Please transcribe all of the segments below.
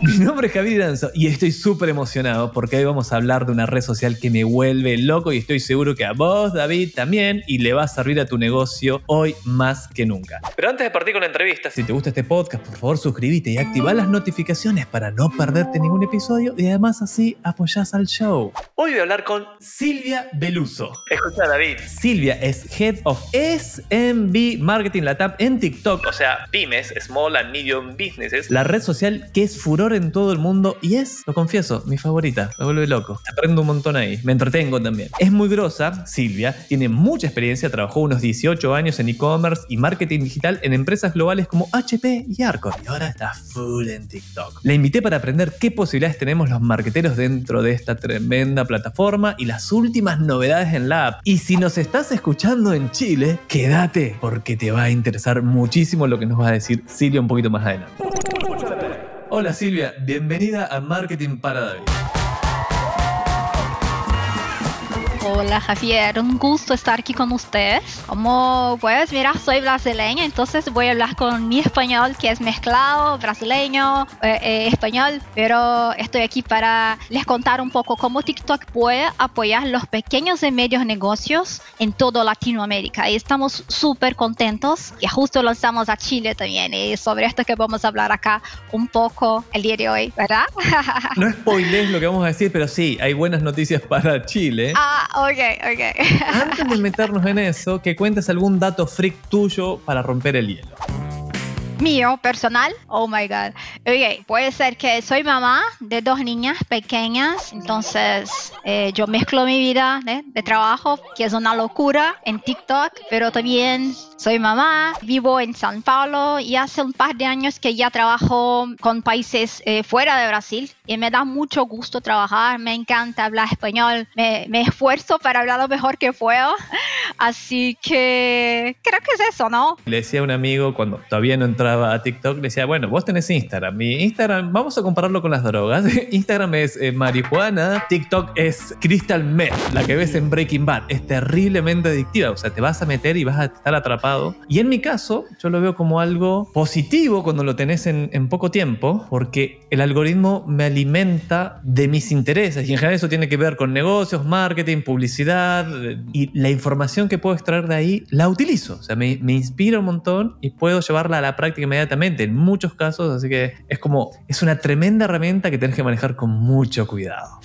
Mi nombre es Javier Iranzo y estoy súper emocionado porque hoy vamos a hablar de una red social que me vuelve loco y estoy seguro que a vos, David, también y le va a servir a tu negocio hoy más que nunca. Pero antes de partir con la entrevista, si te gusta este podcast, por favor suscríbete y activa las notificaciones para no perderte ningún episodio y además así apoyás al show. Hoy voy a hablar con Silvia Beluso. Escucha, David. Silvia es Head of SMB Marketing Latam en TikTok, o sea, pymes, Small and Medium Businesses, la red social que es furor en todo el mundo y es, lo confieso, mi favorita. Me vuelve loco. Aprendo un montón ahí. Me entretengo también. Es muy grosa, Silvia, tiene mucha experiencia, trabajó unos 18 años en e-commerce y marketing digital en empresas globales como HP y Arcor. Y ahora está full en TikTok. La invité para aprender qué posibilidades tenemos los marketeros dentro de esta tremenda plataforma y las últimas novedades en la app. Y si nos estás escuchando en Chile, quédate porque te va a interesar muchísimo lo que nos va a decir Silvia un poquito más adelante. Hola Silvia, bienvenida a Marketing para David. Hola Javier, un gusto estar aquí con ustedes. Como puedes mirar, soy brasileña, entonces voy a hablar con mi español que es mezclado, brasileño, eh, eh, español, pero estoy aquí para les contar un poco cómo TikTok puede apoyar los pequeños y medios negocios en toda Latinoamérica. Y estamos súper contentos que justo lanzamos a Chile también y sobre esto que vamos a hablar acá un poco el día de hoy, ¿verdad? No spoiles lo que vamos a decir, pero sí, hay buenas noticias para Chile. Ah, ok, ok. Antes de meternos en eso, que cuentes algún dato freak tuyo para romper el hielo. Mío, personal. Oh my God. Ok, puede ser que soy mamá de dos niñas pequeñas, entonces eh, yo mezclo mi vida ¿eh? de trabajo, que es una locura en TikTok, pero también soy mamá, vivo en San Paulo y hace un par de años que ya trabajo con países eh, fuera de Brasil y me da mucho gusto trabajar, me encanta hablar español, me, me esfuerzo para hablar lo mejor que puedo, así que creo que es eso, ¿no? Le decía a un amigo cuando todavía no entraba a TikTok, le decía, bueno, vos tenés Instagram, mi Instagram, vamos a compararlo con las drogas, Instagram es eh, marihuana, TikTok es crystal meth, la que ves en Breaking Bad, es terriblemente adictiva, o sea, te vas a meter y vas a estar atrapado y en mi caso, yo lo veo como algo positivo cuando lo tenés en, en, poco tiempo, porque el algoritmo me alimenta de mis intereses. Y en general eso tiene que ver con negocios, marketing, publicidad. Y la información que puedo extraer de ahí la utilizo. O sea, me, me inspira un montón y puedo llevarla a la práctica inmediatamente en muchos casos. Así que es como, es una tremenda herramienta que tenés que manejar con mucho cuidado.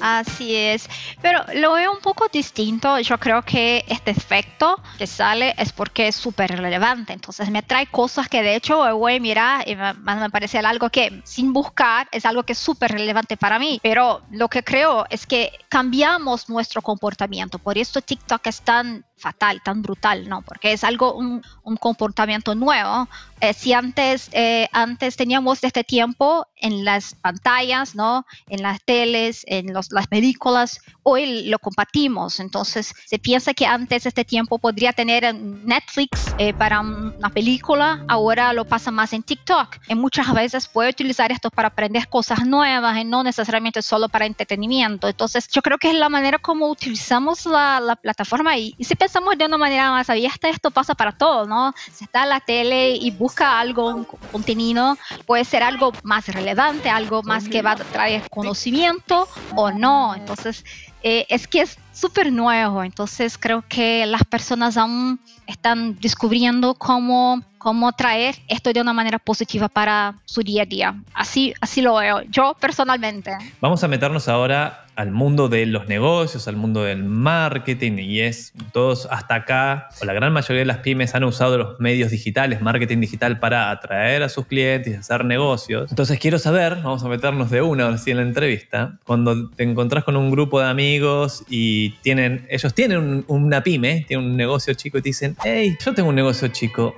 Así es, pero lo veo un poco distinto. Yo creo que este efecto que sale es porque es súper relevante. Entonces me trae cosas que de hecho voy a mirar y me, me parece algo que sin buscar es algo que es súper relevante para mí. Pero lo que creo es que cambiamos nuestro comportamiento. Por eso TikTok es tan fatal, tan brutal, ¿no? Porque es algo, un, un comportamiento nuevo. Eh, si antes, eh, antes teníamos este tiempo en las pantallas, ¿no? En las teles, en los, las películas, hoy lo compartimos. Entonces, se piensa que antes este tiempo podría tener Netflix eh, para una película, ahora lo pasa más en TikTok. Y muchas veces puede utilizar esto para aprender cosas nuevas y no necesariamente solo para entretenimiento. Entonces, yo creo que es la manera como utilizamos la, la plataforma y, y si pensamos de una manera más abierta, esto pasa para todos, ¿no? Si está en la tele y busca algo, un contenido, puede ser algo más relevante, algo más que va a traer conocimiento o no. Entonces, eh, es que es súper nuevo, entonces creo que las personas aún están descubriendo cómo, cómo traer esto de una manera positiva para su día a día. Así, así lo veo yo personalmente. Vamos a meternos ahora al mundo de los negocios, al mundo del marketing y es todos hasta acá, o la gran mayoría de las pymes han usado los medios digitales, marketing digital para atraer a sus clientes y hacer negocios. Entonces quiero saber, vamos a meternos de una así en la entrevista, cuando te encontrás con un grupo de amigos y tienen, ellos tienen un, una pyme, tienen un negocio chico y te dicen, hey, yo tengo un negocio chico,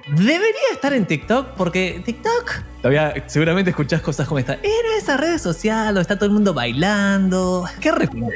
debería estar en TikTok porque TikTok Todavía seguramente escuchás cosas como esta. Era esa red social o está todo el mundo bailando. ¿Qué responde?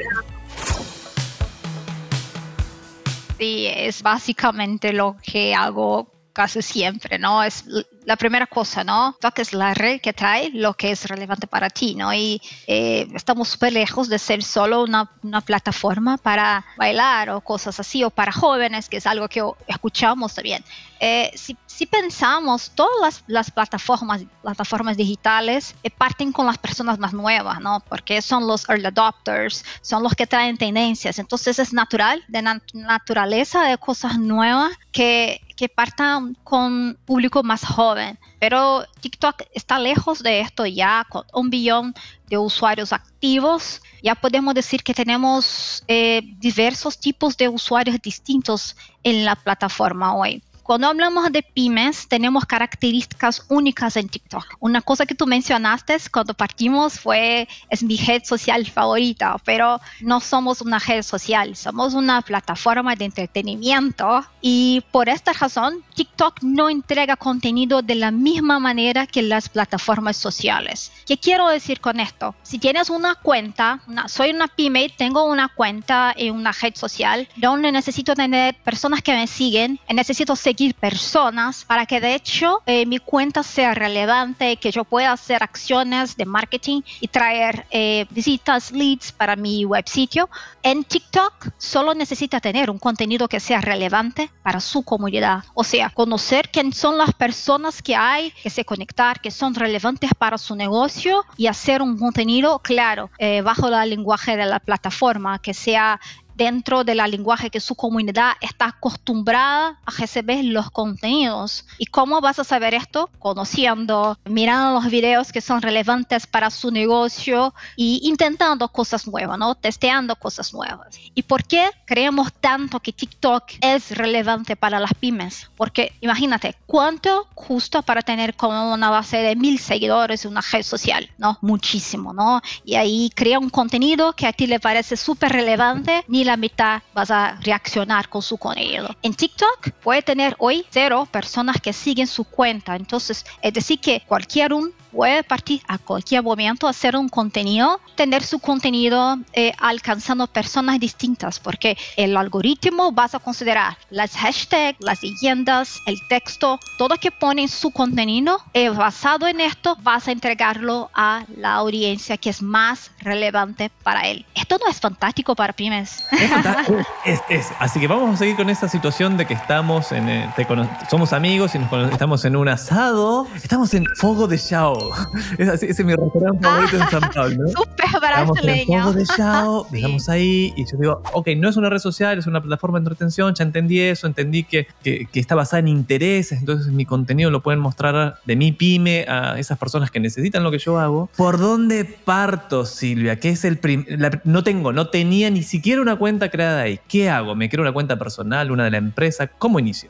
Sí, es básicamente lo que hago casi siempre, ¿no? Es la primera cosa, ¿no? TikTok es la red que trae lo que es relevante para ti, ¿no? Y eh, estamos súper lejos de ser solo una, una, plataforma para bailar o cosas así, o para jóvenes, que es algo que escuchamos también. Eh, si, si, pensamos, todas las, las, plataformas, plataformas digitales eh, parten con las personas más nuevas, ¿no? Porque son los early adopters, son los que traen tendencias. Entonces es natural, de nat naturaleza de cosas nuevas, que, que partan con público más joven. Pero TikTok está lejos de esto ya, con un billón de usuarios activos. Ya podemos decir que tenemos eh, diversos tipos de usuarios distintos en la plataforma hoy. Cuando hablamos de pymes, tenemos características únicas en TikTok. Una cosa que tú mencionaste cuando partimos fue, es mi red social favorita, pero no somos una red social, somos una plataforma de entretenimiento y por esta razón TikTok no entrega contenido de la misma manera que las plataformas sociales. ¿Qué quiero decir con esto? Si tienes una cuenta, soy una pyme, tengo una cuenta en una red social donde necesito tener personas que me siguen, necesito seguir personas para que de hecho eh, mi cuenta sea relevante, que yo pueda hacer acciones de marketing y traer eh, visitas, leads para mi web sitio. En TikTok solo necesita tener un contenido que sea relevante para su comunidad. O sea, conocer quién son las personas que hay, que se conectar, que son relevantes para su negocio y hacer un contenido claro, eh, bajo el lenguaje de la plataforma, que sea dentro del lenguaje que su comunidad está acostumbrada a recibir los contenidos. ¿Y cómo vas a saber esto? Conociendo, mirando los videos que son relevantes para su negocio y intentando cosas nuevas, ¿no? Testeando cosas nuevas. ¿Y por qué creemos tanto que TikTok es relevante para las pymes? Porque imagínate, ¿cuánto justo para tener como una base de mil seguidores en una red social? ¿No? Muchísimo, ¿no? Y ahí crea un contenido que a ti le parece súper relevante, ni la mitad vas a reaccionar con su contenido. En TikTok puede tener hoy cero personas que siguen su cuenta. Entonces, es decir, que cualquier un puede partir a cualquier momento, hacer un contenido, tener su contenido eh, alcanzando personas distintas, porque el algoritmo vas a considerar las hashtags, las leyendas, el texto, todo que pone en su contenido, eh, basado en esto, vas a entregarlo a la audiencia que es más relevante para él. Esto no es fantástico para pymes. Es, es, Así que vamos a seguir con esta situación de que estamos en, eh, somos amigos y nos estamos en un asado, estamos en Fuego de Chao ese es mi restaurante favorito en San Pablo. Súper brasileño. de Yao, estamos ahí y yo digo, ok, no es una red social, es una plataforma de entretención, ya entendí eso, entendí que, que, está basada en intereses, entonces mi contenido lo pueden mostrar de mi pyme a esas personas que necesitan lo que yo hago. ¿Por dónde parto, Silvia? ¿Qué es el no tengo, no tenía ni siquiera una cuenta creada ahí. ¿Qué hago? ¿Me creo una cuenta personal, una de la empresa? ¿Cómo inicio?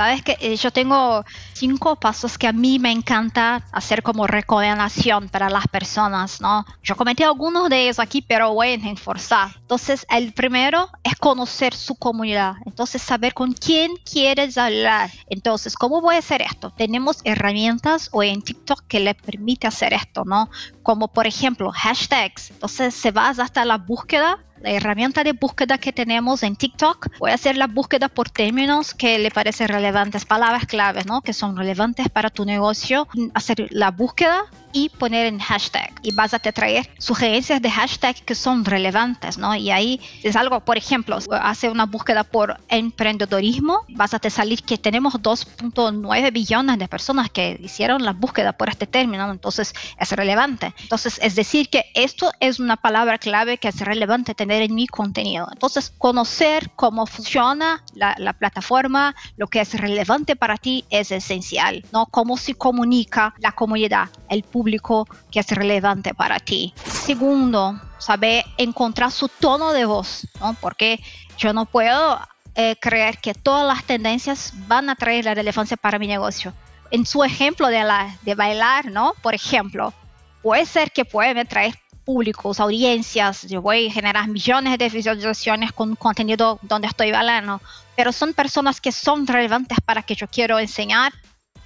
Sabes que eh, yo tengo cinco pasos que a mí me encanta hacer como recomendación para las personas, ¿no? Yo comenté algunos de ellos aquí, pero voy a reforzar. Entonces, el primero es conocer su comunidad. Entonces, saber con quién quieres hablar. Entonces, ¿cómo voy a hacer esto? Tenemos herramientas hoy en TikTok que le permite hacer esto, ¿no? Como por ejemplo, hashtags. Entonces, se va hasta la búsqueda la herramienta de búsqueda que tenemos en TikTok, voy a hacer la búsqueda por términos que le parecen relevantes, palabras claves, ¿no? Que son relevantes para tu negocio, hacer la búsqueda y poner en hashtag. Y vas a te traer sugerencias de hashtag que son relevantes, ¿no? Y ahí es algo, por ejemplo, hace una búsqueda por emprendedorismo, vas a te salir que tenemos 2.9 billones de personas que hicieron la búsqueda por este término, entonces es relevante. Entonces, es decir que esto es una palabra clave que es relevante tener en mi contenido. Entonces, conocer cómo funciona la, la plataforma, lo que es relevante para ti es esencial, ¿no? Cómo se comunica la comunidad, el público que es relevante para ti. Segundo, saber encontrar su tono de voz, ¿no? porque yo no puedo eh, creer que todas las tendencias van a traer la relevancia para mi negocio. En su ejemplo de, la, de bailar, ¿no? Por ejemplo, puede ser que puede traer públicos, audiencias, yo voy a generar millones de visualizaciones con contenido donde estoy bailando, pero son personas que son relevantes para que yo quiero enseñar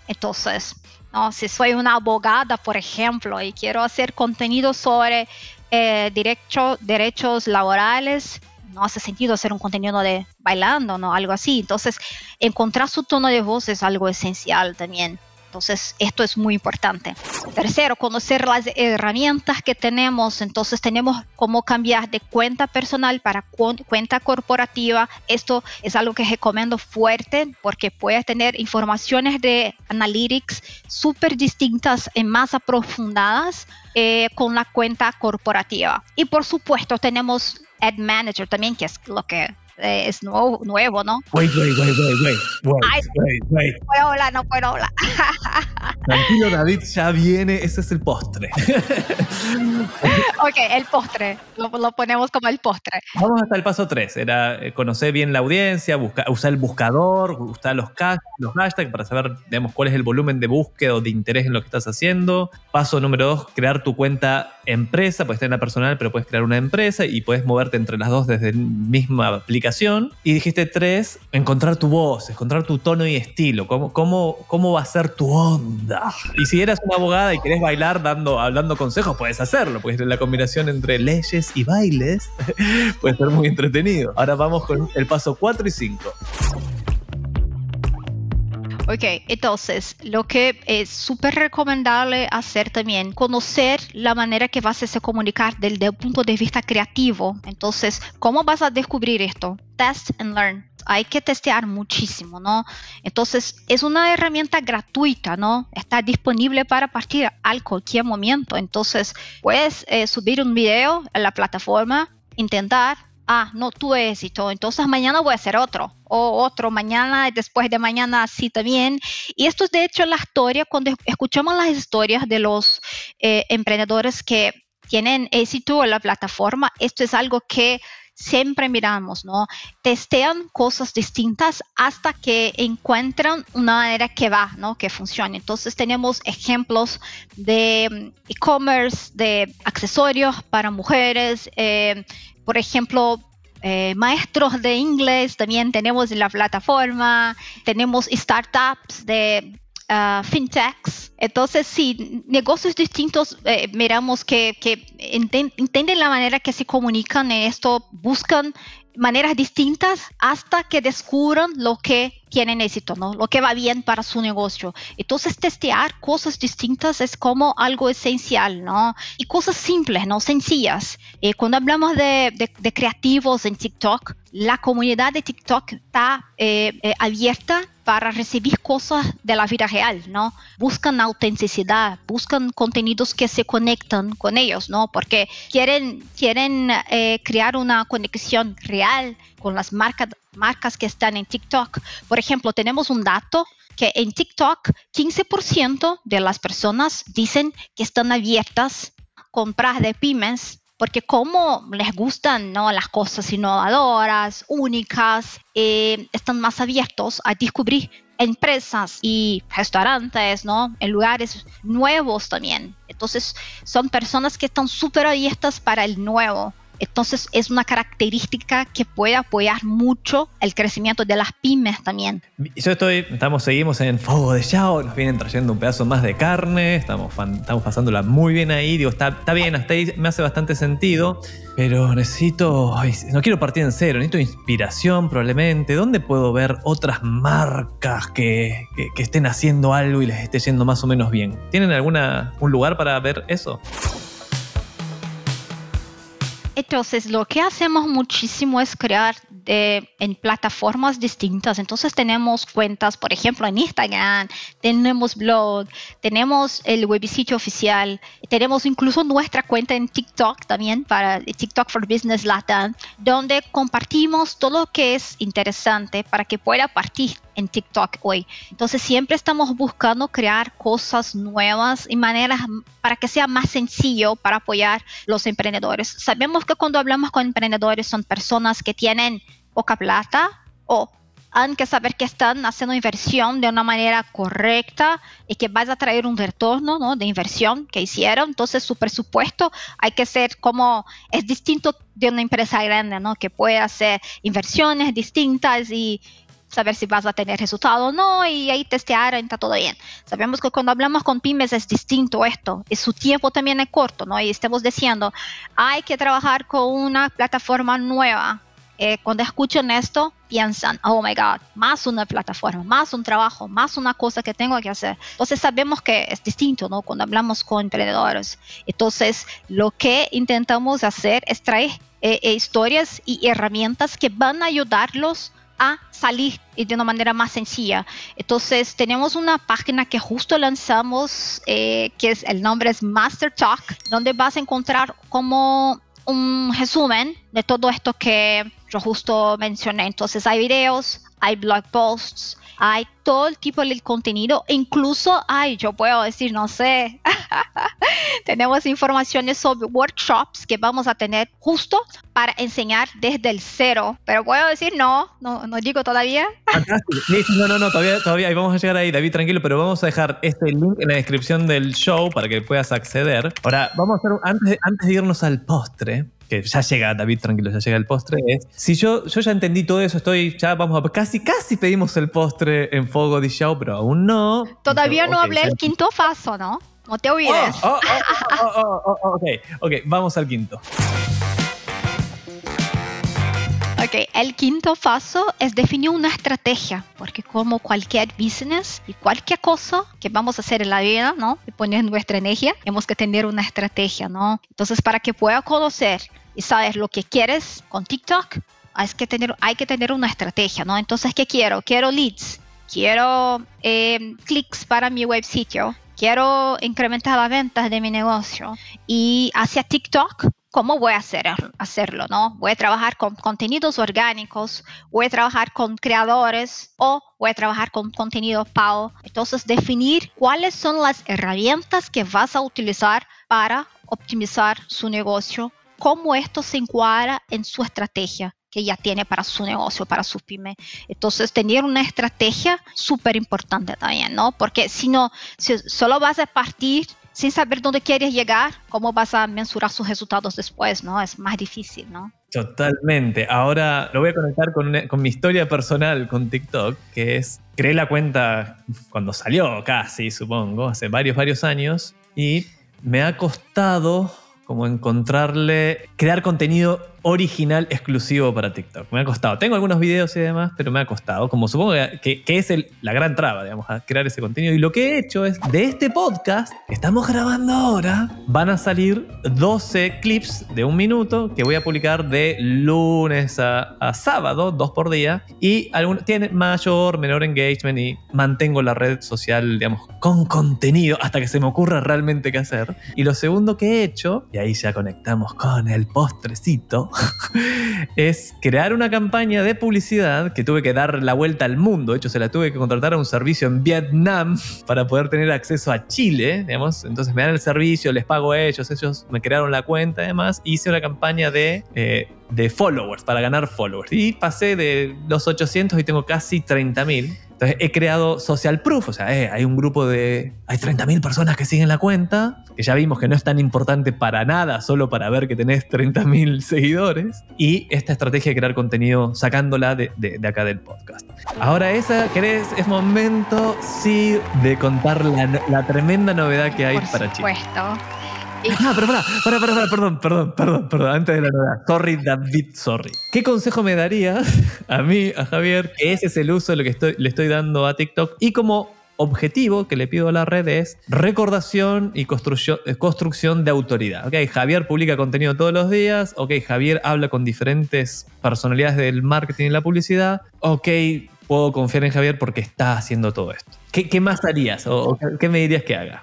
Entonces, ¿no? si soy una abogada, por ejemplo, y quiero hacer contenido sobre eh, derecho, derechos laborales, no hace sentido hacer un contenido de bailando, ¿no? Algo así. Entonces, encontrar su tono de voz es algo esencial también. Entonces, esto es muy importante. Tercero, conocer las herramientas que tenemos. Entonces, tenemos cómo cambiar de cuenta personal para cuenta corporativa. Esto es algo que recomiendo fuerte porque puedes tener informaciones de analytics súper distintas y más aprofundadas eh, con la cuenta corporativa. Y por supuesto, tenemos Ad Manager también, que es lo que eh, es nuevo, nuevo, ¿no? Wait, wait, wait, wait, wait, wait, wait, wait. No puedo hablar, no puedo hablar. Tranquilo, David, ya viene, ese es el postre. ok, el postre, lo, lo, ponemos como el postre. Vamos hasta el paso 3, era eh, conocer bien la audiencia, buscar, usar el buscador, usar los, los hashtags para saber, digamos, cuál es el volumen de búsqueda o de interés en lo que estás haciendo. Paso número 2, crear tu cuenta empresa, puedes tener una personal, pero puedes crear una empresa y puedes moverte entre las dos desde la misma aplicación. Y dijiste 3, encontrar tu voz, encontrar tu tono y estilo, cómo, cómo, cómo va a ser tu onda. Y si eras una abogada y querés bailar dando, hablando consejos, puedes hacerlo, porque la combinación entre leyes y bailes puede ser muy entretenido. Ahora vamos con el paso 4 y 5. Ok, entonces lo que es súper recomendable hacer también, conocer la manera que vas a comunicar desde el punto de vista creativo. Entonces, ¿cómo vas a descubrir esto? Test and learn. Hay que testear muchísimo, ¿no? Entonces, es una herramienta gratuita, ¿no? Está disponible para partir a cualquier momento. Entonces, puedes eh, subir un video en la plataforma, intentar ah, no tuve éxito, entonces mañana voy a hacer otro, o otro, mañana, después de mañana, sí también. Y esto es de hecho la historia, cuando escuchamos las historias de los eh, emprendedores que tienen éxito en la plataforma, esto es algo que siempre miramos, ¿no? Testean cosas distintas hasta que encuentran una manera que va, ¿no? Que funcione. Entonces tenemos ejemplos de mm, e-commerce, de accesorios para mujeres, eh, por ejemplo, eh, maestros de inglés también tenemos en la plataforma, tenemos startups de uh, fintechs. Entonces, sí, negocios distintos, eh, miramos que, que entienden la manera que se comunican en esto, buscan maneras distintas hasta que descubran lo que tienen éxito, ¿no? Lo que va bien para su negocio. Entonces, testear cosas distintas es como algo esencial, ¿no? Y cosas simples, ¿no? Sencillas. Eh, cuando hablamos de, de, creativos en TikTok, la comunidad de TikTok está eh, eh, abierta para recibir cosas de la vida real, ¿no? Buscan autenticidad, buscan contenidos que se conectan con ellos, ¿no? Porque quieren, quieren crear una conexión real con las marcas, marcas que están en TikTok. Por ejemplo, tenemos un dato que en TikTok 15% de las personas dicen que están abiertas a comprar de pymes porque como les gustan ¿no? las cosas innovadoras, únicas, eh, están más abiertos a descubrir empresas y restaurantes, ¿no? En lugares nuevos también. Entonces, son personas que están súper abiertas para el nuevo. Entonces es una característica que puede apoyar mucho el crecimiento de las pymes también. Yo estoy, estamos, seguimos en Fuego de Yao, nos vienen trayendo un pedazo más de carne, estamos, estamos pasándola muy bien ahí, digo, está, está bien, hasta ahí me hace bastante sentido, pero necesito, no quiero partir en cero, necesito inspiración probablemente. ¿Dónde puedo ver otras marcas que, que, que estén haciendo algo y les esté yendo más o menos bien? ¿Tienen alguna, un lugar para ver eso? Entonces, lo que hacemos muchísimo es crear de, en plataformas distintas. Entonces, tenemos cuentas, por ejemplo, en Instagram, tenemos blog, tenemos el website oficial, tenemos incluso nuestra cuenta en TikTok también, para TikTok for Business Latin, donde compartimos todo lo que es interesante para que pueda partir en TikTok hoy. Entonces siempre estamos buscando crear cosas nuevas y maneras para que sea más sencillo para apoyar los emprendedores. Sabemos que cuando hablamos con emprendedores son personas que tienen poca plata o han que saber que están haciendo inversión de una manera correcta y que vas a traer un retorno ¿no? de inversión que hicieron. Entonces su presupuesto hay que ser como, es distinto de una empresa grande, ¿no? que puede hacer inversiones distintas y saber si vas a tener resultado o no y ahí testear, está todo bien. Sabemos que cuando hablamos con pymes es distinto esto y su tiempo también es corto, ¿no? Y estamos diciendo, hay que trabajar con una plataforma nueva. Eh, cuando escuchan esto, piensan, oh my God, más una plataforma, más un trabajo, más una cosa que tengo que hacer. Entonces sabemos que es distinto, ¿no? Cuando hablamos con emprendedores. Entonces, lo que intentamos hacer es traer eh, eh, historias y herramientas que van a ayudarlos a salir de una manera más sencilla. Entonces tenemos una página que justo lanzamos, eh, que es el nombre es Master Talk, donde vas a encontrar como un resumen de todo esto que yo justo mencioné. Entonces hay videos, hay blog posts, hay todo el tipo de contenido, incluso hay, yo puedo decir, no sé, tenemos informaciones sobre workshops que vamos a tener justo para enseñar desde el cero, pero puedo decir no, no, no digo todavía. No, no, no, todavía, todavía, vamos a llegar ahí, David, tranquilo, pero vamos a dejar este link en la descripción del show para que puedas acceder. Ahora, vamos a hacer, antes, antes de irnos al postre, que ya llega, David, tranquilo, ya llega el postre, es, si yo, yo ya entendí todo eso, estoy, ya vamos a, casi, casi pedimos el postre en Fogo de Show, pero aún no. Todavía no hablé el quinto paso, ¿no? No te olvides. Oh, oh, oh, ok, ok, vamos al quinto. El quinto paso es definir una estrategia, porque como cualquier business y cualquier cosa que vamos a hacer en la vida, ¿no? Y poner nuestra energía, tenemos que tener una estrategia, ¿no? Entonces, para que pueda conocer y saber lo que quieres con TikTok, hay que tener, hay que tener una estrategia, ¿no? Entonces, ¿qué quiero? Quiero leads, quiero eh, clics para mi web sitio, quiero incrementar las ventas de mi negocio y hacia TikTok ¿cómo voy a hacer, hacerlo? ¿no? Voy a trabajar con contenidos orgánicos, voy a trabajar con creadores o voy a trabajar con contenido pago. Entonces, definir cuáles son las herramientas que vas a utilizar para optimizar su negocio, cómo esto se encuadra en su estrategia que ya tiene para su negocio, para su pyme. Entonces, tener una estrategia súper importante también, ¿no? Porque si no, si solo vas a partir sin saber dónde quieres llegar, ¿cómo vas a mensurar sus resultados después? ¿no? Es más difícil, ¿no? Totalmente. Ahora lo voy a conectar con, con mi historia personal con TikTok, que es, creé la cuenta cuando salió casi, supongo, hace varios, varios años, y me ha costado como encontrarle, crear contenido original exclusivo para TikTok. Me ha costado. Tengo algunos videos y demás, pero me ha costado. Como supongo que, es la gran traba, digamos, a crear ese contenido. Y lo que he hecho es, de este podcast que estamos grabando ahora, van a salir 12 clips de un minuto que voy a publicar de lunes a, sábado, dos por día. Y algunos tienen mayor, menor engagement y mantengo la red social, digamos, con contenido hasta que se me ocurra realmente qué hacer. Y lo segundo que he hecho, y ahí ya conectamos con el postrecito, es crear una campaña de publicidad que tuve que dar la vuelta al mundo. De hecho, se la tuve que contratar a un servicio en Vietnam para poder tener acceso a Chile, digamos. Entonces me dan el servicio, les pago a ellos, ellos me crearon la cuenta además. Hice una campaña de, eh, de followers, para ganar followers. Y pasé de los 800 y tengo casi 30.000. Entonces he creado social proof, o sea, eh, hay un grupo de... Hay 30.000 personas que siguen la cuenta, que ya vimos que no es tan importante para nada, solo para ver que tenés 30.000 seguidores. Y esta estrategia de crear contenido sacándola de, de, acá del podcast. Ahora esa, ¿querés? Es momento, sí, de contar la, la tremenda novedad que hay Por para Chile. supuesto. Ah, pero para, para, para, perdón, perdón, perdón, perdón, antes de la novedad. Sorry, David, sorry. ¿Qué consejo me daría a mí, a Javier, que ese es el uso de lo que le estoy dando a TikTok? Y como objetivo que le pido a la red es recordación y construcción, eh, construcción de autoridad. Ok, Javier publica contenido todos los días. Ok, Javier habla con diferentes personalidades del marketing y la publicidad. Ok, puedo confiar en Javier porque está haciendo todo esto. ¿Qué, qué más harías o qué me dirías que haga?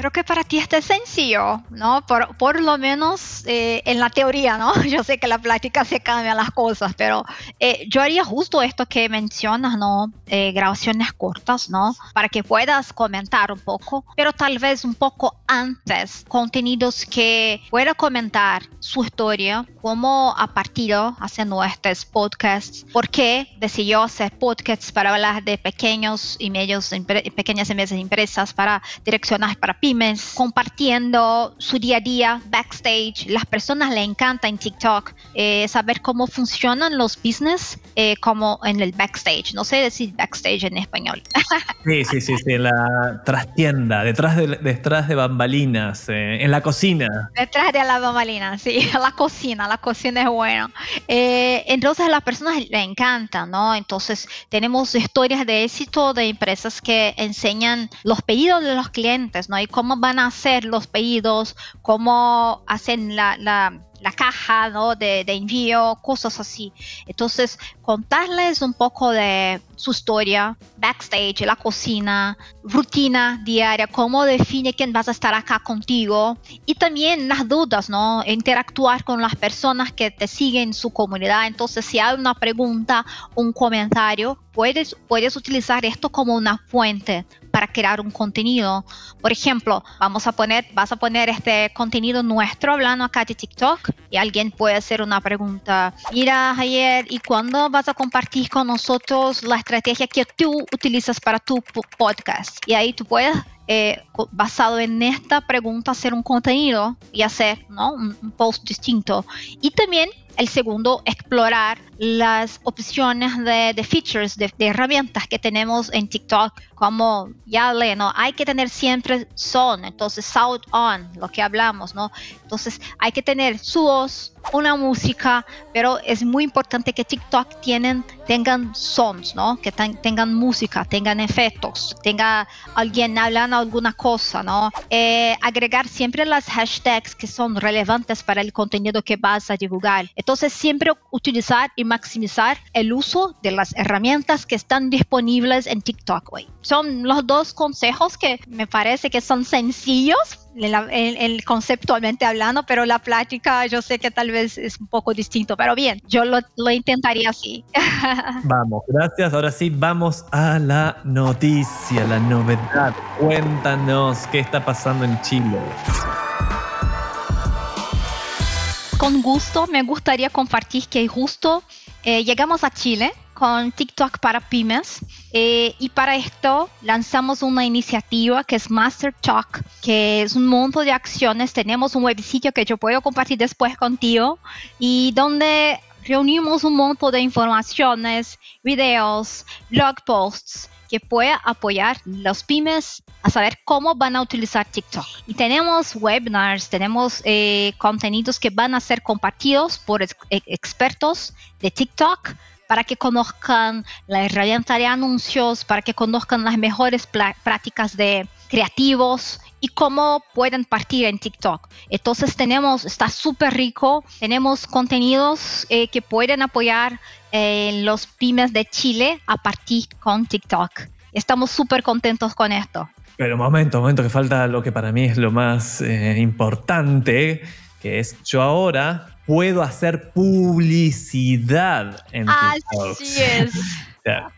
Creo que para ti este es sencillo, ¿no? Por, por lo menos eh, en la teoría, ¿no? Yo sé que la práctica se cambian las cosas, pero eh, yo haría justo esto que mencionas, ¿no? Eh, grabaciones cortas, ¿no? Para que puedas comentar un poco, pero tal vez un poco antes, contenidos que pueda comentar su historia, cómo ha partido haciendo estos podcasts, por qué decidió hacer podcasts para hablar de pequeños y medios, pequeñas y medias empresas, para direccionar para pymes compartiendo su día a día backstage. Las personas le encanta en TikTok eh, saber cómo funcionan los business eh, como en el backstage. No sé decir backstage en español. sí, sí, sí, sí, en la trastienda, detrás de, detrás de bambalinas, eh, en la cocina. Detrás de la bambalina, sí, la cocina, la cocina es buena. entonces a las personas le encantan, ¿no? Entonces tenemos historias de éxito de empresas que enseñan los pedidos de los clientes, ¿no? Y cómo van a hacer los pedidos, cómo hacen la, la la caja ¿no? de, de, envío, cosas así. Entonces, contarles un poco de su historia, backstage, la cocina, rutina diaria, cómo define quién vas a estar acá contigo y también las dudas, ¿no? Interactuar con las personas que te siguen en su comunidad. Entonces, si hay una pregunta, un comentario, puedes, puedes utilizar esto como una fuente para crear un contenido. Por ejemplo, vamos a poner, vas a poner este contenido nuestro hablando acá de TikTok y alguien puede hacer una pregunta. Mira, Javier, ¿y cuándo vas a compartir con nosotros la estrategia que tú utilizas para tu podcast? Y ahí tú puedes eh, basado en esta pregunta hacer un contenido y hacer ¿no? un, un, post distinto. Y también el segundo, explorar las opciones de, de features, de, de, herramientas que tenemos en TikTok, como ya le, ¿no? Hay que tener siempre son, entonces sound on, lo que hablamos, ¿no? Entonces hay que tener su voz, una música, pero es muy importante que TikTok tienen, tengan sons, ¿no? Que tengan música, tengan efectos, tenga alguien hablando alguna cosa, ¿no? Eh, agregar siempre las hashtags que son relevantes para el contenido que vas a divulgar. Entonces siempre utilizar y maximizar el uso de las herramientas que están disponibles en TikTok hoy. Son los dos consejos que me parece que son sencillos, el, conceptualmente hablando, pero la plática yo sé que tal vez es un poco distinto, pero bien, yo lo, lo intentaría así. Vamos, gracias. Ahora sí, vamos a la noticia, la novedad. Cuéntanos qué está pasando en Chile. Con gusto, me gustaría compartir que justo eh, llegamos a Chile con TikTok para pymes eh, y para esto lanzamos una iniciativa que es Master Talk, que es un monto de acciones. Tenemos un websitio que yo puedo compartir después contigo y donde reunimos un monto de informaciones, videos, blog posts que pueda apoyar los pymes a saber cómo van a utilizar TikTok. Y tenemos webinars, tenemos eh, contenidos que van a ser compartidos por ex expertos de TikTok para que conozcan la herramienta de anuncios, para que conozcan las mejores prácticas de creativos y cómo pueden partir en TikTok. Entonces tenemos, está súper rico, tenemos contenidos eh, que pueden apoyar eh, los pymes de Chile a partir con TikTok. Estamos súper contentos con esto. Pero momento, momento, que falta lo que para mí es lo más eh, importante, que es yo ahora puedo hacer publicidad en TikTok. Así es.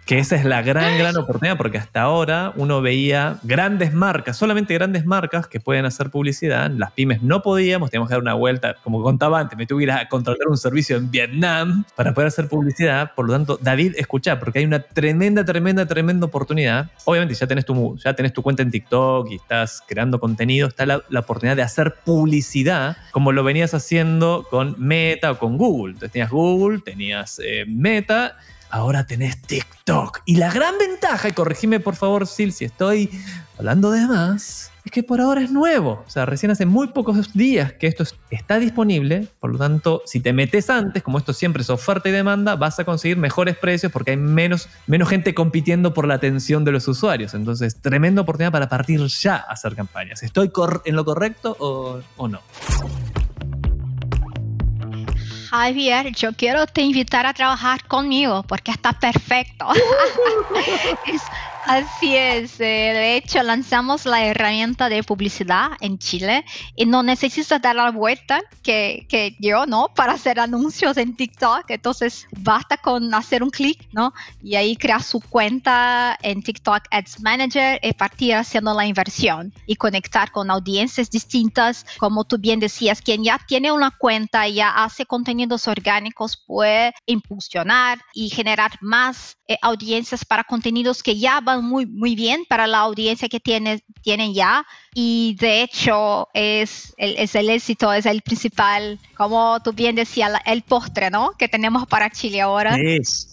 que esa es la gran, gran oportunidad, porque hasta ahora uno veía grandes marcas, solamente grandes marcas que pueden hacer publicidad. Las pymes no podíamos, teníamos que dar una vuelta, como contaba antes, me tuve que ir a contratar un servicio en Vietnam para poder hacer publicidad. Por lo tanto, David, escucha, porque hay una tremenda, tremenda, tremenda oportunidad. Obviamente, ya tenés tu, ya tenés tu cuenta en TikTok y estás creando contenido, está la, la oportunidad de hacer publicidad como lo venías haciendo con Meta o con Google. Entonces tenías Google, tenías eh, Meta ahora tenés TikTok. Y la gran ventaja, y corregime por favor, Sil, si estoy hablando de más, es que por ahora es nuevo. O sea, recién hace muy pocos días que esto está disponible. Por lo tanto, si te metes antes, como esto siempre es oferta y demanda, vas a conseguir mejores precios porque hay menos, menos gente compitiendo por la atención de los usuarios. Entonces, tremenda oportunidad para partir ya a hacer campañas. ¿Estoy en lo correcto o, o no? Javier, yo quiero te invitar a trabajar conmigo porque está perfecto. Así es, eh, de hecho lanzamos la herramienta de publicidad en Chile y no necesitas dar la vuelta que, que yo, ¿no? Para hacer anuncios en TikTok, entonces basta con hacer un clic, ¿no? Y ahí crear su cuenta en TikTok Ads Manager y partir haciendo la inversión y conectar con audiencias distintas, como tú bien decías, quien ya tiene una cuenta ya hace contenidos orgánicos puede impulsionar y generar más eh, audiencias para contenidos que ya van muy, muy bien para la audiencia que tiene, tienen ya y de hecho es el, es el éxito, es el principal, como tú bien decías, el postre, ¿no? Que tenemos para Chile ahora.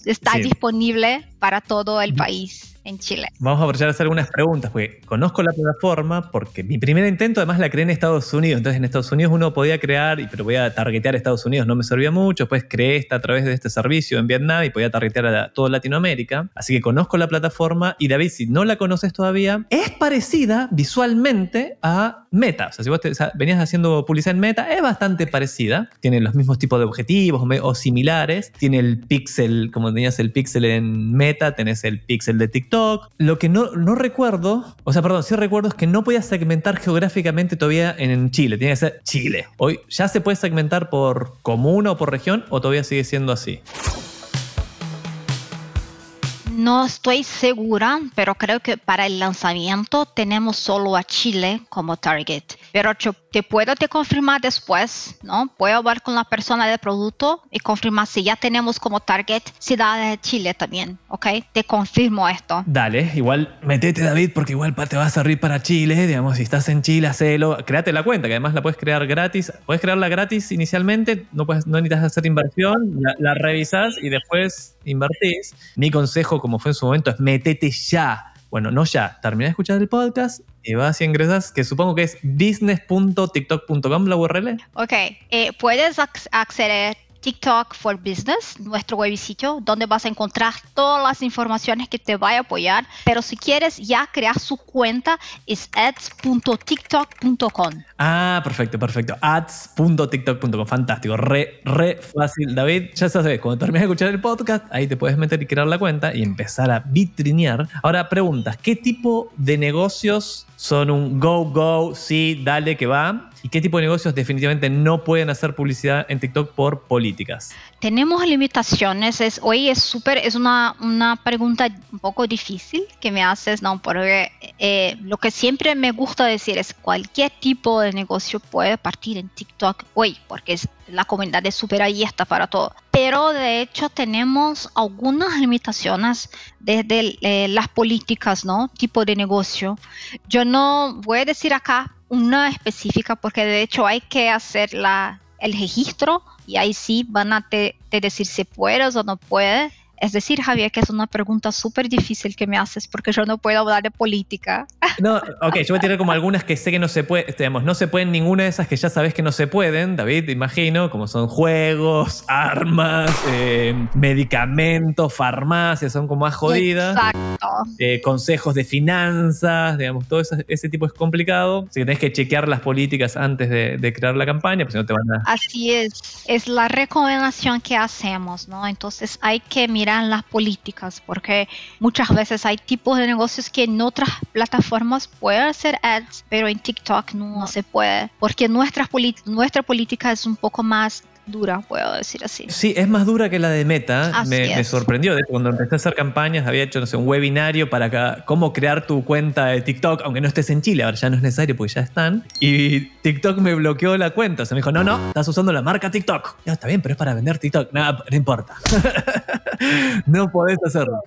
Está disponible para todo el país en Chile. Vamos a aprovechar a hacer algunas preguntas, porque conozco la plataforma, porque mi primer intento además la creé en Estados Unidos, entonces en Estados Unidos uno podía crear, pero voy a targetear a Estados Unidos, no me servía mucho, después creé esta a través de este servicio en Vietnam y podía targetear a toda Latinoamérica, así que conozco la plataforma y David, si no la conoces todavía, es parecida visualmente a Meta, o sea, si vos venías haciendo publicidad en Meta, es bastante parecida, tiene los mismos tipos de objetivos o, similares, tiene el pixel, como tenías el pixel en Meta, tenés el pixel de TikTok, lo que no, no recuerdo, o sea, perdón, sí recuerdo es que no podía segmentar geográficamente todavía en Chile, tiene que ser Chile. Hoy ya se puede segmentar por comuna o por región o todavía sigue siendo así. No estoy segura, pero creo que para el lanzamiento tenemos solo a Chile como target. Pero te puedo te confirmar después, ¿no? Puedo hablar con la persona del producto y confirmar si ya tenemos como target ciudades de Chile también, ¿ok? Te confirmo esto. Dale, igual metete David porque igual te va a servir para Chile, digamos, si estás en Chile, hacelo, créate la cuenta, que además la puedes crear gratis. Puedes crearla gratis inicialmente, no, puedes, no necesitas hacer inversión, la, la revisas y después invertís. Mi consejo, fue en su momento, es metete ya. Bueno, no ya, termina de escuchar el podcast y vas y ingresas, que supongo que es business.tiktok.com la URL. Ok, eh, puedes acceder TikTok for Business, nuestro web sitio, donde vas a encontrar todas las informaciones que te va a apoyar. Pero si quieres ya crear su cuenta, es ads.tiktok.com. Ah, perfecto, perfecto. ads.tiktok.com. Fantástico. Re, re fácil. David, ya sabes, cuando termines de escuchar el podcast, ahí te puedes meter y crear la cuenta y empezar a vitrinear. Ahora, preguntas: ¿qué tipo de negocios son un go, go, sí, dale que va? ¿Y qué tipo de negocios definitivamente no pueden hacer publicidad en TikTok por políticas? Tenemos limitaciones. Es, hoy es súper, es una, una, pregunta un poco difícil que me haces, ¿no? Porque eh, lo que siempre me gusta decir es cualquier tipo de negocio puede partir en TikTok hoy, porque es, la comunidad es súper abierta para todo. Pero de hecho tenemos algunas limitaciones desde eh, las políticas, ¿no? Tipo de negocio. Yo no voy a decir acá una específica porque de hecho hay que hacer la, el registro y ahí sí van a te, te decir si puedes o no puedes es decir, Javier, que es una pregunta súper difícil que me haces porque yo no puedo hablar de política. No, ok, yo voy a tirar como algunas que sé que no se puede, digamos, no se pueden ninguna de esas que ya sabes que no se pueden, David, imagino, como son juegos, armas, eh, medicamentos, farmacias, son como más jodidas. Exacto. Eh, consejos de finanzas, digamos, todo ese, tipo es complicado. Así que tenés que chequear las políticas antes de, crear la campaña, porque si no te van a... Así es, es la recomendación que hacemos, ¿no? Entonces hay que mirar las políticas, porque muchas veces hay tipos de negocios que en otras plataformas pueden hacer ads, pero en TikTok no se puede, porque nuestra, nuestra política es un poco más dura, puedo decir así. Sí, es más dura que la de Meta. Me, sorprendió. De cuando empecé a hacer campañas, había hecho, no sé, un webinario para cómo crear tu cuenta de TikTok, aunque no estés en Chile. Ahora ya no es necesario porque ya están. Y TikTok me bloqueó la cuenta. O sea, me dijo, no, no, estás usando la marca TikTok. Ya está bien, pero es para vender TikTok. Nada, no importa. no podés hacerlo.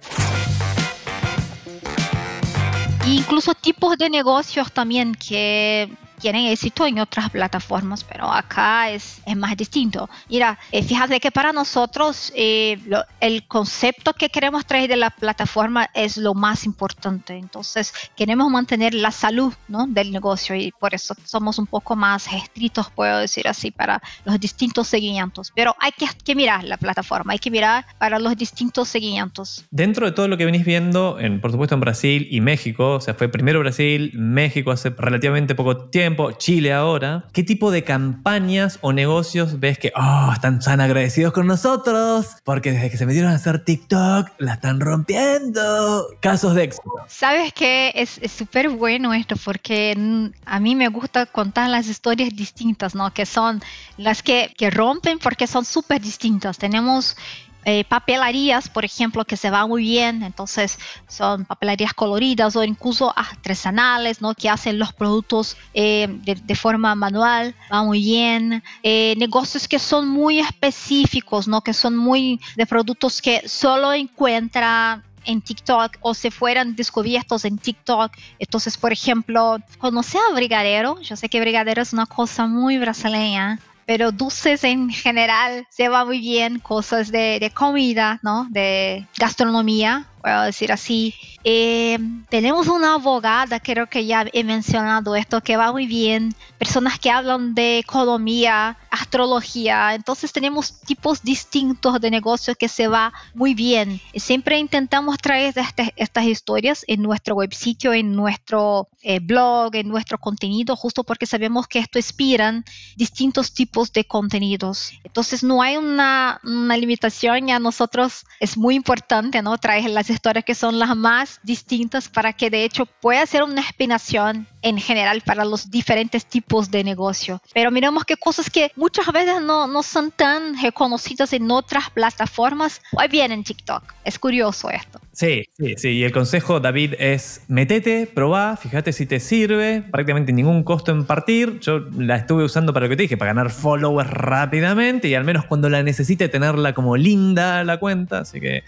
Incluso tipos de negocios también que tienen éxito en otras plataformas, pero acá es, es más distinto. Mira, eh, fíjate que para nosotros eh, el concepto que queremos traer de la plataforma es lo más importante. Entonces, queremos mantener la salud ¿no? del negocio y por eso somos un poco más estrictos, puedo decir así, para los distintos seguimientos. Pero hay que, que mirar la plataforma, hay que mirar para los distintos seguimientos. Dentro de todo lo que venís viendo, en, por supuesto en Brasil y México, o sea, fue primero Brasil, México hace relativamente poco tiempo, Chile ahora, ¿qué tipo de campañas o negocios ves que oh, están tan agradecidos con nosotros? Porque desde que se metieron a hacer TikTok, la están rompiendo. Casos de éxito. Sabes que es súper bueno esto porque a mí me gusta contar las historias distintas, ¿no? Que son las que, que rompen porque son súper distintas. Tenemos eh, papelerías, por ejemplo, que se va muy bien, entonces son papelerías coloridas o incluso artesanales, ¿no? Que hacen los productos eh, de, forma manual, va muy bien. Eh, negocios que son muy específicos, ¿no? Que son muy de productos que solo encuentra en TikTok o se fueran descubiertos en TikTok. Entonces, por ejemplo, conocer a Brigadero, yo sé que Brigadero es una cosa muy brasileña, pero dulces en general se va muy bien, cosas de, de comida, ¿no? De gastronomía, puedo decir así. Eh, tenemos una abogada, creo que ya he mencionado esto, que va muy bien. Personas que hablan de economía, astrología. Entonces tenemos tipos distintos de negocios que se va muy bien. Siempre intentamos traer este, estas historias en nuestro web sitio, en nuestro eh, blog, en nuestro contenido, justo porque sabemos que esto inspiran distintos tipos de contenidos. Entonces no hay una, una limitación y a nosotros es muy importante ¿no? traer las historias que son las más distintas para que de hecho pueda ser una inspiración en general para los diferentes tipos de negocio. Pero miremos que cosas que muchas veces no, no son tan reconocidas en otras plataformas, hoy bien en TikTok. Es curioso esto. Sí, sí, sí. Y el consejo, David, es metete, probá, fíjate si te sirve. Prácticamente ningún costo en partir. Yo la estuve usando para lo que te dije, para ganar followers rápidamente y al menos cuando la necesite tenerla como linda la cuenta. Así que.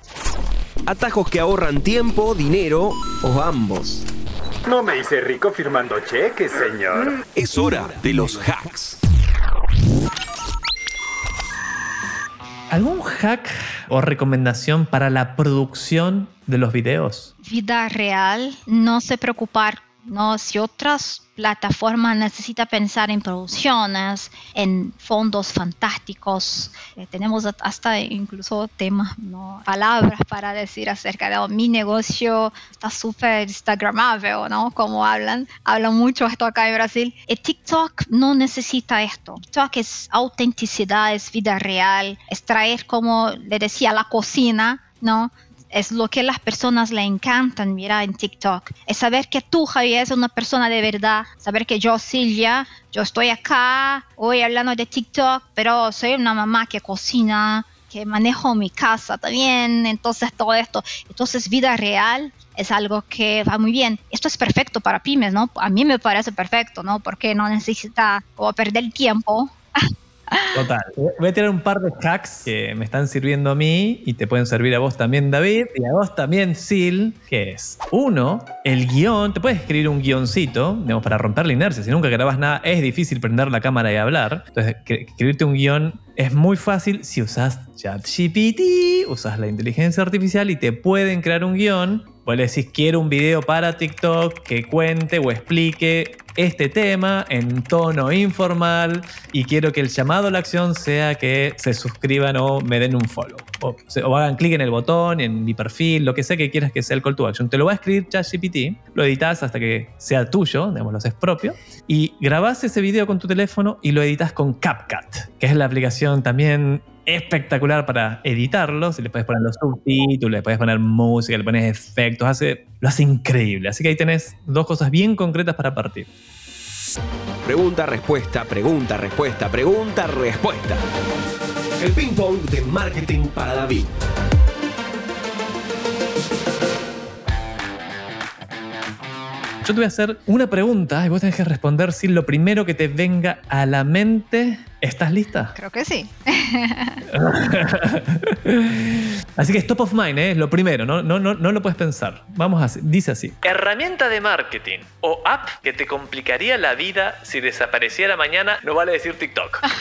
Atajos que ahorran tiempo, dinero o ambos. No me hice rico firmando cheques, señor. Es hora de los hacks. ¿Algún hack o recomendación para la producción de los videos? Vida real, no se preocupar ¿no? Si otras plataformas necesitan pensar en producciones, en fondos fantásticos, eh, tenemos hasta incluso temas, ¿no? palabras para decir acerca de oh, mi negocio está súper instagramable, ¿no? Como hablan, hablan mucho esto acá en Brasil. Y TikTok no necesita esto. TikTok es autenticidad, es vida real, es traer, como le decía, la cocina, ¿no? Es lo que las personas le encantan mirar en TikTok. Es saber que tú, Javier, es una persona de verdad. Saber que yo, Silvia, yo estoy acá, hoy hablando de TikTok, pero soy una mamá que cocina, que manejo mi casa también. Entonces, todo esto. Entonces, vida real es algo que va muy bien. Esto es perfecto para pymes, ¿no? A mí me parece perfecto, ¿no? Porque no necesita como perder tiempo Total. Voy a tirar un par de hacks que me están sirviendo a mí y te pueden servir a vos también, David, y a vos también, Sil, que es, uno, el guion, te puedes escribir un guioncito, digamos, para romper la inercia. Si nunca grabas nada, es difícil prender la cámara y hablar. Entonces, escribirte un guion es muy fácil si usas ChatGPT, usas la inteligencia artificial y te pueden crear un guion. Vos le decís, quiero un video para TikTok que cuente o explique este tema en tono informal y quiero que el llamado a la acción sea que se suscriban o me den un follow. O, hagan clic en el botón, en mi perfil, lo que sea que quieras que sea el call to action. Te lo va a escribir ChatGPT, lo editas hasta que sea tuyo, digamos, lo haces propio, y grabás ese video con tu teléfono y lo editas con CapCut, que es la aplicación también espectacular para editarlo. Si le puedes poner los subtítulos, le puedes poner música, le pones efectos, hace, lo hace increíble. Así que ahí tenés dos cosas bien concretas para partir. Pregunta, respuesta, pregunta, respuesta, pregunta, respuesta. El ping pong de marketing para David. Yo te voy a hacer una pregunta y vos tenés que responder si lo primero que te venga a la mente. ¿Estás lista? Creo que sí. así que stop of mind, ¿eh? es lo primero, no, no, no, no lo puedes pensar. Vamos a dice así. Herramienta de marketing o app que te complicaría la vida si desapareciera mañana, no vale decir TikTok.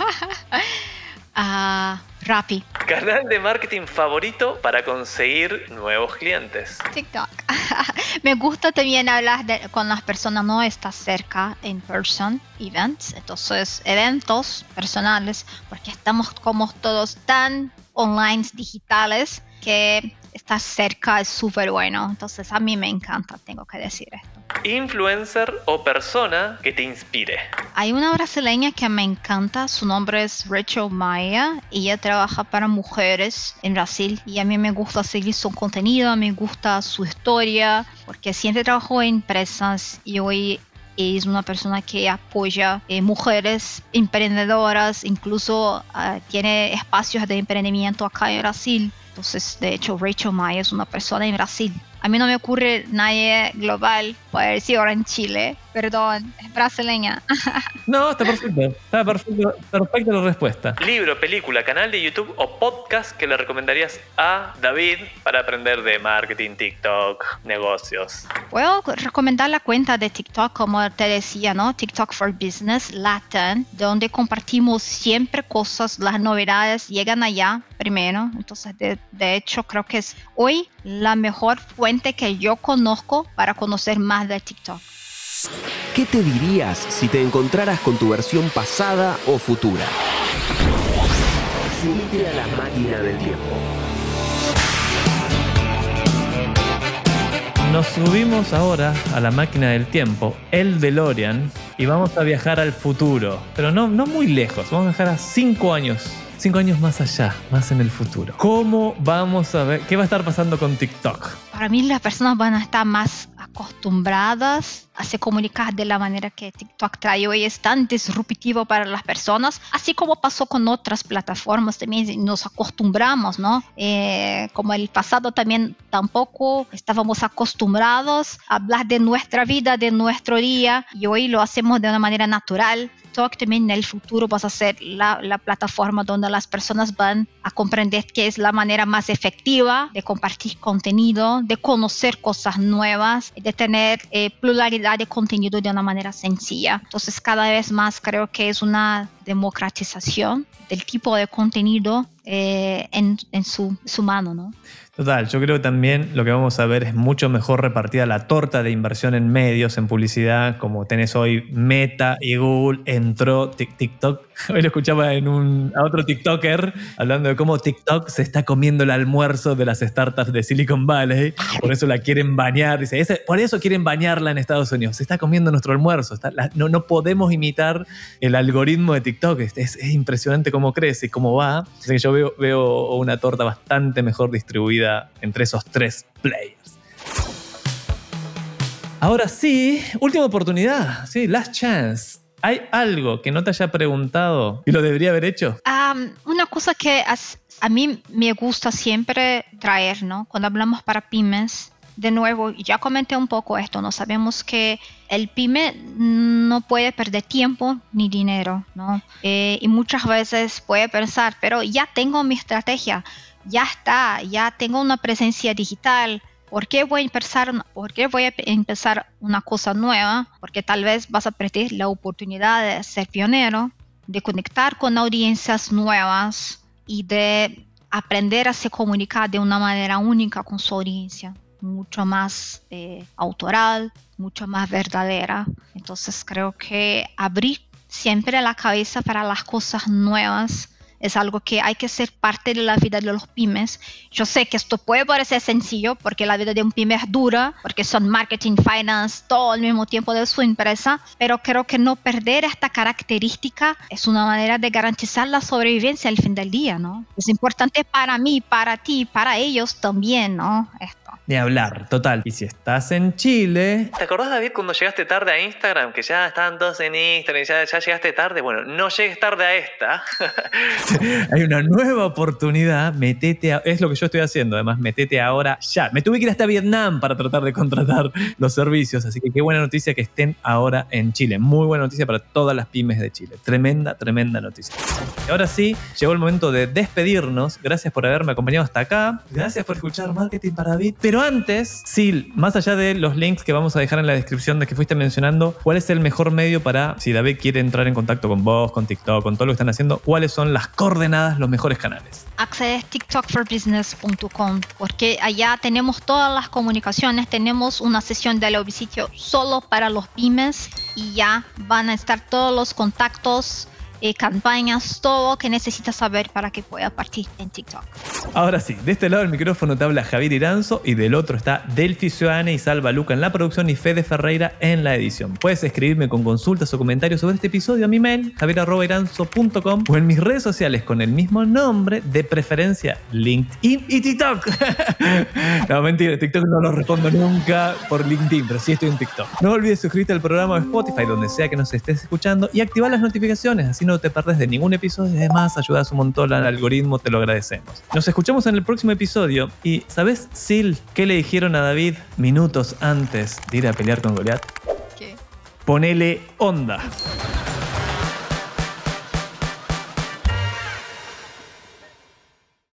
Ah, Rappi. Canal de marketing favorito para conseguir nuevos clientes. TikTok. Me gusta también hablar con las personas, no estás cerca, en person, events, entonces eventos personales, porque estamos como todos tan online, digitales, que estar cerca es súper bueno. Entonces a mí me encanta, tengo que decir esto. Influencer o persona que te inspire. Hay una brasileña que me encanta, su nombre es Rachel Maya y ella trabaja para mujeres en Brasil y a mí me gusta seguir su contenido, me gusta su historia, porque siempre trabajó en empresas y hoy es una persona que apoya eh, mujeres emprendedoras, incluso ah, tiene espacios de emprendimiento acá en Brasil. Entonces, de hecho, Rachel Maya es una persona en Brasil a mí no me ocurre nadie global, puede decir ahora en Chile, perdón, es brasileña. No, está perfecto. Está perfecto, perfecta la respuesta. Libro, película, canal de YouTube o podcast que le recomendarías a David para aprender de marketing, TikTok, negocios. Puedo recomendar la cuenta de TikTok, como te decía, ¿no? TikTok for Business Latin, donde compartimos siempre cosas, las novedades llegan allá primero. Entonces, de, de hecho, creo que es hoy la mejor fuente que yo conozco para conocer más de TikTok. ¿Qué te dirías si te encontraras con tu versión pasada o futura? Subite a la máquina del tiempo. Nos subimos ahora a la máquina del tiempo, el DeLorean, y vamos a viajar al futuro. Pero no, no muy lejos, vamos a viajar a cinco años. Cinco años más allá, más en el futuro. ¿Cómo vamos a ver? ¿Qué va a estar pasando con TikTok? Para mí las personas van a estar más acostumbradas se comunicar de la manera que TikTok trae hoy es tan disruptivo para las personas, así como pasó con otras plataformas también nos acostumbramos, ¿no? Eh, como el pasado también tampoco estábamos acostumbrados a hablar de nuestra vida, de nuestro día y hoy lo hacemos de una manera natural. TikTok también en el futuro va a ser la, la plataforma donde las personas van a comprender que es la manera más efectiva de compartir contenido, de conocer cosas nuevas, de tener eh, pluralidad de contenido de una manera sencilla. Entonces cada vez más creo que es una democratización del tipo de contenido eh, en, su, mano, ¿no? Total, yo creo que también lo que vamos a ver es mucho mejor repartida la torta de inversión en medios, en publicidad, como tenés hoy Meta y Google, entró TikTok. Hoy lo escuchaba en un, a otro TikToker hablando de cómo TikTok se está comiendo el almuerzo de las startups de Silicon Valley, por eso la quieren bañar, dice, "Ese- por eso quieren bañarla en Estados Unidos, se está comiendo nuestro almuerzo, no, podemos imitar el algoritmo de TikTok, es impresionante cómo crece y cómo va, así que yo veo, veo una torta bastante mejor distribuida entre esos tres players. Ahora sí, última oportunidad, sí, last chance. ¿Hay algo que no te haya preguntado y lo debería haber hecho? Am, una cosa que a mí me gusta siempre traer, ¿no? Cuando hablamos para pymes, de nuevo, ya comenté un poco esto, ¿no? Sabemos que el pyme no puede perder tiempo ni dinero, ¿no? Eh, y muchas veces puede pensar, pero ya tengo mi estrategia, ya está, ya tengo una presencia digital, ¿Por qué voy a empezar, por qué voy a pe- empezar una cosa nueva? Porque tal vez vas a perder la oportunidad de ser pionero, de conectar con audiencias nuevas y de aprender a se comunicar de una manera única con su audiencia, mucho más eh, autoral, mucho más verdadera. Entonces creo que abrir siempre la cabeza para las cosas nuevas es algo que hay que ser parte de la vida de los pymes. Yo sé que esto puede parecer sencillo porque la vida de un pyme es dura, porque son marketing, finance, todo al mismo tiempo de su empresa, pero creo que no perder esta característica es una manera de garantizar la sobrevivencia al fin del día, ¿no? Es importante para mí, para ti, para ellos también, ¿no? Esto. Ni hablar, total. Y si estás en Chile. ¿Te acordás, David, cuando llegaste tarde a Instagram? Que ya estaban todos en Instagram y ya, ya llegaste tarde. Bueno, no llegues tarde a esta. Hay una nueva oportunidad. Metete a. Es lo que yo estoy haciendo, además, metete ahora ya. Me tuve que ir hasta Vietnam para tratar de contratar los servicios. Así que qué buena noticia que estén ahora en Chile. Muy buena noticia para todas las pymes de Chile. Tremenda, tremenda noticia. Y ahora sí, llegó el momento de despedirnos. Gracias por haberme acompañado hasta acá. Gracias por escuchar Marketing para David. Pero antes, Sil, más allá de los links que vamos a dejar en la descripción de que fuiste mencionando, ¿cuál es el mejor medio para, si David quiere entrar en contacto con vos, con TikTok, con todo lo que están haciendo, cuáles son las coordenadas, los mejores canales? accedes tiktokforbusiness.com porque allá tenemos todas las comunicaciones, tenemos una sesión de sitio solo para los pymes y ya van a estar todos los contactos, eh, campañas, todo que necesitas saber para que pueda partir en TikTok. Ahora sí, de este lado del micrófono te habla Javier Iranzo y del otro está Delphi Ciudadana y Salva Luca en la producción y Fede Ferreira en la edición. Puedes escribirme con consultas o comentarios sobre este episodio a mi mail, javier.iranzo.com o en mis redes sociales con el mismo nombre, de preferencia LinkedIn y TikTok. no, mentira, TikTok no lo respondo nunca por LinkedIn, pero sí estoy en TikTok. No olvides suscribirte al programa de Spotify donde sea que nos estés escuchando y activar las notificaciones, así no no te perdes de ningún episodio. Además, ayudas un montón al algoritmo, te lo agradecemos. Nos escuchamos en el próximo episodio. Y, ¿sabes, Sil, qué le dijeron a David minutos antes de ir a pelear con Goliath? ¿Qué? Ponele onda.